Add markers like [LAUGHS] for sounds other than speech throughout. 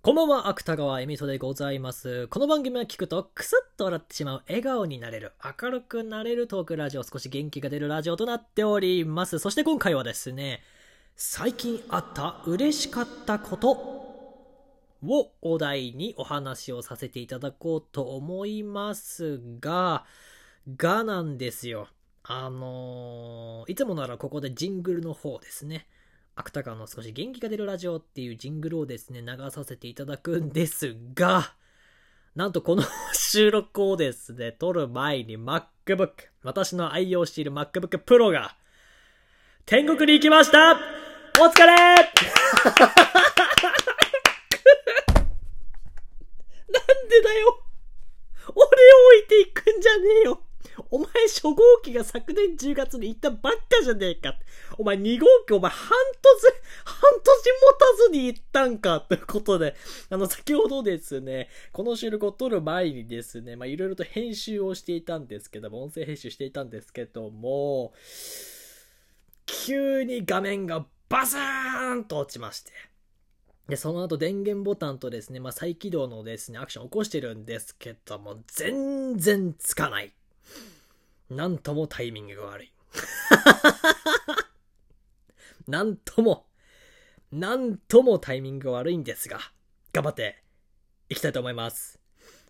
こんばんは、芥川恵美斗でございます。この番組は聞くとクスッと笑ってしまう笑顔になれる、明るくなれるトークラジオ、少し元気が出るラジオとなっております。そして今回はですね、最近あった嬉しかったことをお題にお話をさせていただこうと思いますが、がなんですよ。あのーいつもならここでジングルの方ですね。芥川の少し元気が出るラジオっていうジングルをですね、流させていただくんですが、なんとこの収録をですね、撮る前に MacBook、私の愛用している MacBook Pro が、天国に行きました。お疲れなんでだよ俺を置いていくんじゃねえよお前初号機が昨年10月に行ったばっかじゃねえか。お前2号機お前半年、半年持たずに行ったんか。ということで、あの先ほどですね、この収録を撮る前にですね、まあいろいろと編集をしていたんですけども、音声編集していたんですけども、急に画面がバサーンと落ちまして、で、その後電源ボタンとですね、まあ、再起動のですね、アクションを起こしてるんですけども、全然つかない。なんともタイミングが悪い。[LAUGHS] なんとも、なんともタイミングが悪いんですが、頑張っていきたいと思います。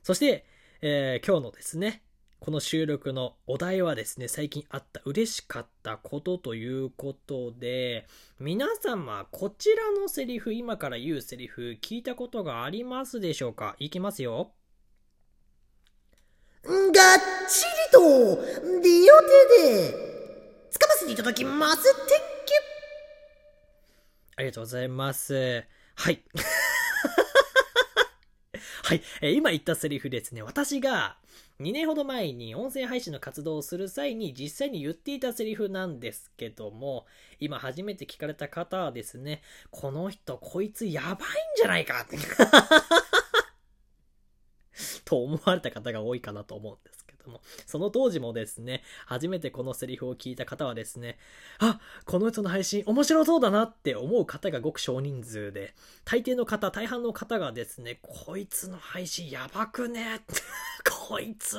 そして、えー今日のですね、この収録のお題はですね、最近あった嬉しかったことということで、皆様、こちらのセリフ、今から言うセリフ、聞いたことがありますでしょうか？いきますよ。がっちりと、両手で、つかませていただきます。てっありがとうございます。はい。[LAUGHS] はい、えー今言ったセリフですね。私が2年ほど前に音声配信の活動をする際に実際に言っていたセリフなんですけども、今初めて聞かれた方はですね、この人こいつやばいんじゃないかって。と思われた方が多いかなと思うんですけども、その当時もですね、初めてこのセリフを聞いた方はですね、あ、この人の配信面白そうだなって思う方がごく少人数で、大抵の方、大半の方がですね、こいつの配信やばくね [LAUGHS] こいつ、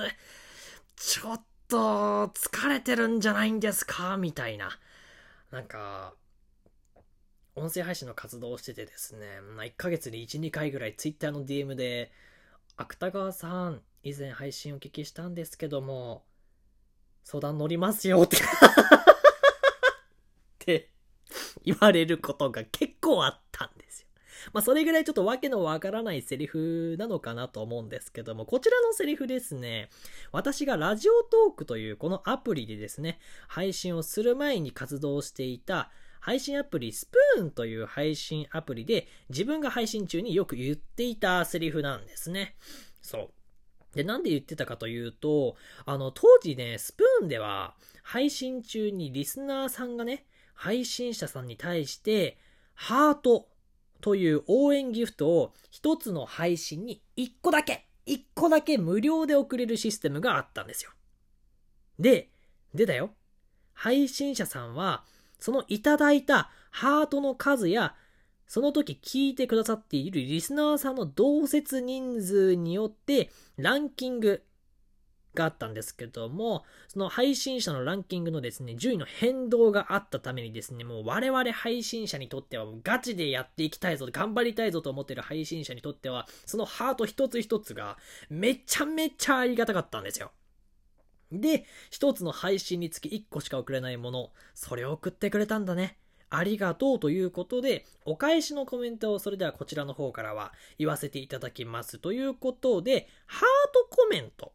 ちょっと疲れてるんじゃないんですか？みたいな。なんか、音声配信の活動をしててですね、まあ、1ヶ月に1、2回ぐらい Twitter の DM で、芥川さん、以前配信お聞きしたんですけども、相談乗りますよって [LAUGHS] って言われることが結構あったんですよ。まあそれぐらいちょっとわけのわからないセリフなのかなと思うんですけども、こちらのセリフですね、私がラジオトークというこのアプリでですね、配信をする前に活動していた配信アプリスプーンという配信アプリで自分が配信中によく言っていたセリフなんですね。そう。で、なんで言ってたかというと、あの、当時ね、スプーンでは、配信中にリスナーさんがね、配信者さんに対して、ハートという応援ギフトを一つの配信に一個だけ、一個だけ無料で送れるシステムがあったんですよ。で、でだよ。配信者さんは、そのいただいたハートの数や、その時聞いてくださっているリスナーさんの同説人数によってランキングがあったんですけども、その配信者のランキングのですね、順位の変動があったためにですね、もう我々配信者にとってはガチでやっていきたいぞ、頑張りたいぞと思ってる配信者にとっては、そのハート一つ一つがめちゃめちゃありがたかったんですよ。で、一つの配信につき一個しか送れないもの、それを送ってくれたんだね。ありがとうということで、お返しのコメントをそれではこちらの方からは言わせていただきます。ということで、ハートコメント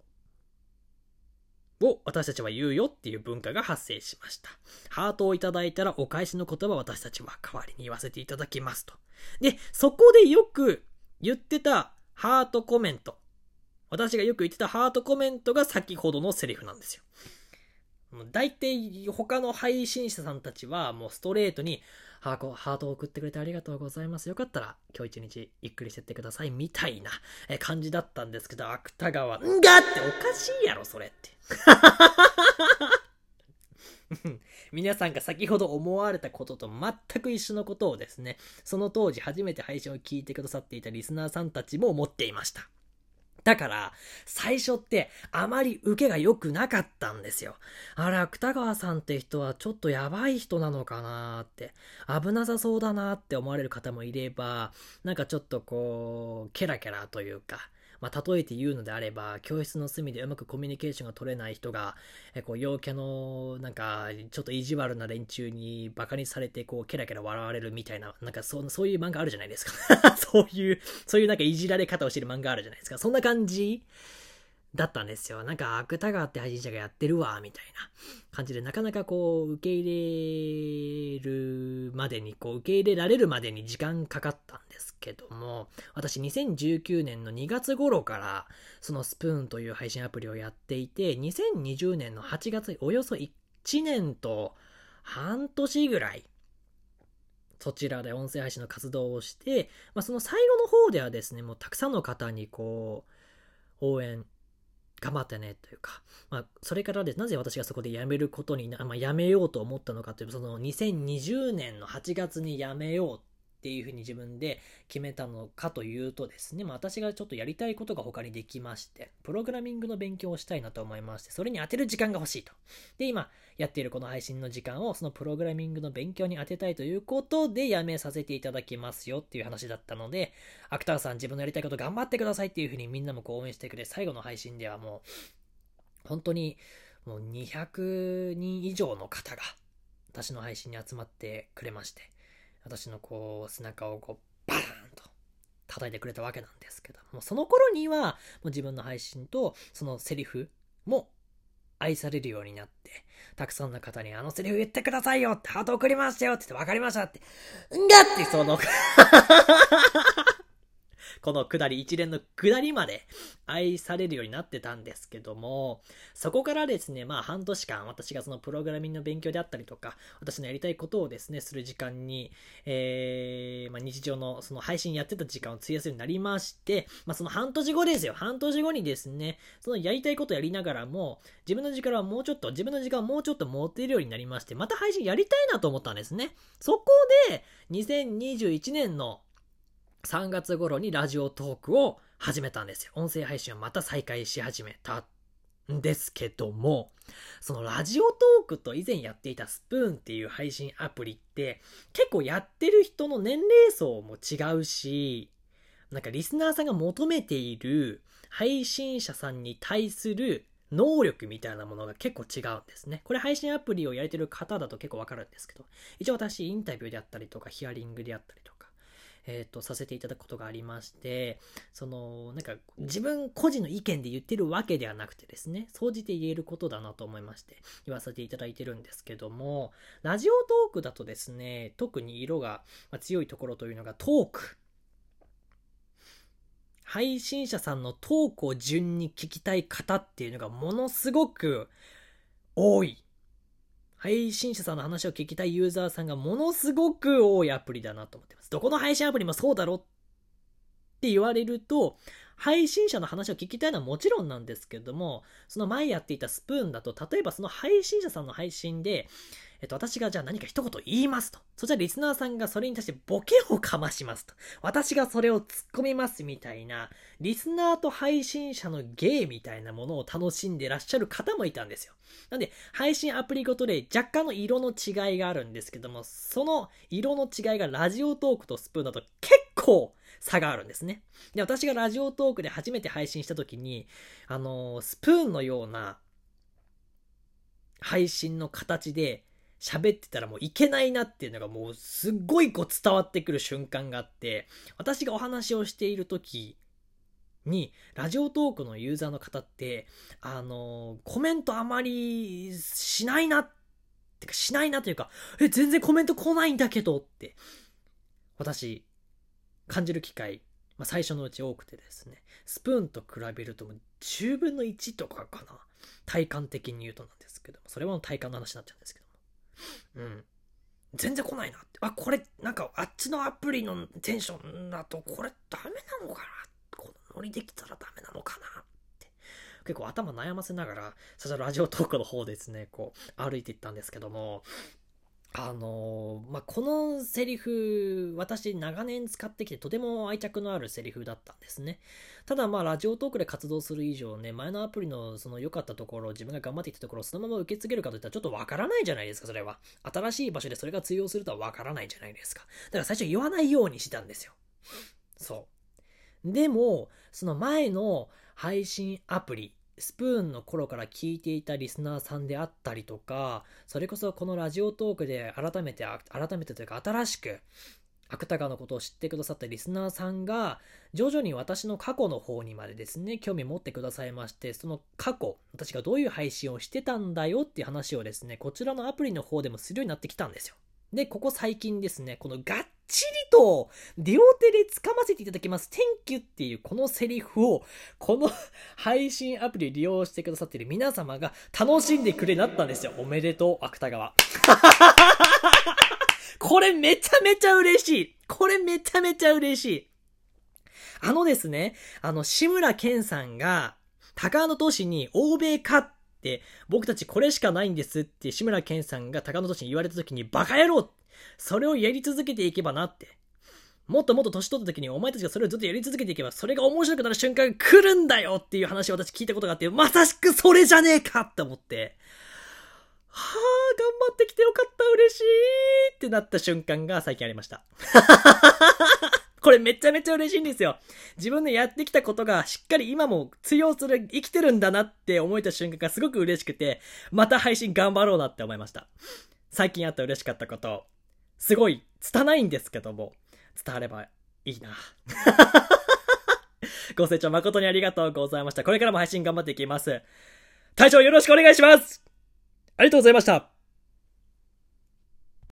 を私たちは言うよっていう文化が発生しました。ハートをいただいたらお返しの言葉私たちは代わりに言わせていただきますと。で、そこでよく言ってたハートコメント。私がよく言ってたハートコメントが先ほどのセリフなんですよ。大体他の配信者さんたちはもうストレートにハートを送ってくれてありがとうございます。よかったら今日一日ゆっくりしてってくださいみたいな感じだったんですけど、芥川、んがっておかしいやろ、それって。[LAUGHS] 皆さんが先ほど思われたことと全く一緒のことをですね、その当時初めて配信を聞いてくださっていたリスナーさんたちも思っていました。だから、最初ってあまり受けが良くなかったんですよ。あら、芥川さんって人はちょっとやばい人なのかなーって、危なさそうだなって思われる方もいれば、なんかちょっとこう、ケラケラというか、まあ、例えて言うのであれば、教室の隅でうまくコミュニケーションが取れない人が、えこう、陽キャの、なんか、ちょっと意地悪な連中にバカにされて、こう、ケラケラ笑われるみたいな、なんかそ、そういう漫画あるじゃないですか。[LAUGHS] そういう、そういうなんかいじられ方をしてる漫画あるじゃないですか。そんな感じだったんですよ。なんか、芥川って配信者がやってるわ、みたいな感じで、なかなかこう、受け入れるまでに、こう、受け入れられるまでに時間かかったんですけども、私2019年の2月頃から、そのスプーンという配信アプリをやっていて、2020年の8月、およそ1年と半年ぐらい、そちらで音声配信の活動をして、まあ、その最後の方ではですね、もうたくさんの方にこう、応援、頑張ってねというか、まあ、それからでなぜ私がそこで辞めることにな、まあ、辞めようと思ったのかというと、その2020年の8月に辞めようっていうふうに自分で決めたのかというとですね、まあ、私がちょっとやりたいことが他にできまして、プログラミングの勉強をしたいなと思いまして、それに当てる時間が欲しいと。で、今やっているこの配信の時間をそのプログラミングの勉強に当てたいということで辞めさせていただきますよっていう話だったので、芥川さん自分のやりたいこと頑張ってくださいっていうふうにみんなもこう応援してくれ、最後の配信ではもう、本当にもう200人以上の方が私の配信に集まってくれまして、私のこう背中をこうバーンと叩いてくれたわけなんですけども、その頃にはもう自分の配信とそのセリフも愛されるようになって、たくさんの方にあのセリフ言ってくださいよってハート送りましたよって言って分かりましたって、んがってそのこの下り、一連の下りまで愛されるようになってたんですけども、そこからですね、まあ半年間私がそのプログラミングの勉強であったりとか、私のやりたいことをですね、する時間に、えー、まあ日常のその配信やってた時間を費やすようになりまして、まあその半年後ですよ、半年後にですね、そのやりたいことやりながらも、自分の時間はもうちょっと、自分の時間をもうちょっと持てるようになりまして、また配信やりたいなと思ったんですね。そこで、2021年の3月頃にラジオトークを始めたんですよ。音声配信をまた再開し始めたんですけども、そのラジオトークと以前やっていたスプーンっていう配信アプリって結構やってる人の年齢層も違うし、なんかリスナーさんが求めている配信者さんに対する能力みたいなものが結構違うんですね。これ配信アプリをやれてる方だと結構わかるんですけど、一応私インタビューであったりとかヒアリングであったりとか、えっ、と、させていただくことがありまして、その、なんか、自分個人の意見で言ってるわけではなくてですね、総じて言えることだなと思いまして、言わせていただいてるんですけども、ラジオトークだとですね、特に色が強いところというのがトーク。配信者さんのトークを順に聞きたい方っていうのがものすごく多い。配信者さんの話を聞きたいユーザーさんがものすごく多いアプリだなと思ってます。どこの配信アプリもそうだろって言われると、配信者の話を聞きたいのはもちろんなんですけども、その前やっていたスプーンだと、例えばその配信者さんの配信で、えっと、私がじゃあ何か一言言いますと。そしたらリスナーさんがそれに対してボケをかましますと。私がそれを突っ込みますみたいな、リスナーと配信者の芸みたいなものを楽しんでらっしゃる方もいたんですよ。なんで、配信アプリごとで若干の色の違いがあるんですけども、その色の違いがラジオトークとスプーンだと結構差があるんですね。で、私がラジオトークで初めて配信した時に、あのースプーンのような配信の形で喋ってたらもういけないなっていうのがもうすっごいこう伝わってくる瞬間があって、私がお話をしている時に、ラジオトークのユーザーの方って、あのーコメントあまりしないなってかしないなというか、え、全然コメント来ないんだけどって、私、感じる機会、まあ、最初のうち多くてですね、スプーンと比べるともう10分の1とかかな。体感的に言うとなんですけども、それは体感の話になっちゃうんですけども。うん。全然来ないなって。あ、これ、なんか、あっちのアプリのテンションだと、これダメなのかなこのノリできたらダメなのかなって結構頭悩ませながら、最初ラジオトークの方ですね、こう、歩いていったんですけども、あのまあ、このセリフ、私長年使ってきてとても愛着のあるセリフだったんですね。ただまあ、ラジオトークで活動する以上ね、前のアプリのその良かったところ、自分が頑張ってきたところをそのまま受け継げるかといったらちょっとわからないじゃないですか、それは。新しい場所でそれが通用するとはわからないじゃないですか。だから最初言わないようにしたんですよ。そう。でも、その前の配信アプリ、スプーンの頃から聞いていたリスナーさんであったりとか、それこそこのラジオトークで改めて、改めてというか新しく、芥川のことを知ってくださったリスナーさんが、徐々に私の過去の方にまでですね、興味持ってくださいまして、その過去、私がどういう配信をしてたんだよっていう話をですね、こちらのアプリの方でもするようになってきたんですよ。で、ここ最近ですね、このがっちりと両手で掴ませていただきます Thank you っていうこのセリフを、この [LAUGHS] 配信アプリ利用してくださってる皆様が楽しんでくれなったんですよ。おめでとう、芥川。[LAUGHS] これめちゃめちゃ嬉しい。これめちゃめちゃ嬉しい。あのですね、あの、志村けんさんが、高野都市に欧米かって、僕たちこれしかないんですって志村けんさんが高野都市に言われた時にバカ野郎それをやり続けていけばなって。もっともっと年取った時にお前たちがそれをずっとやり続けていけばそれが面白くなる瞬間が来るんだよっていう話を私聞いたことがあって、まさしくそれじゃねえかって思って。はあ、頑張ってきてよかった、嬉しいってなった瞬間が最近ありました。これめちゃめちゃ嬉しいんですよ。自分のやってきたことがしっかり今も通用する、生きてるんだなって思えた瞬間がすごく嬉しくて、また配信頑張ろうなって思いました。最近あった嬉しかったこと、すごい拙いんですけども、伝わればいいな。[LAUGHS] ご清聴誠にありがとうございました。これからも配信頑張っていきます。隊長よろしくお願いしますありがとうございました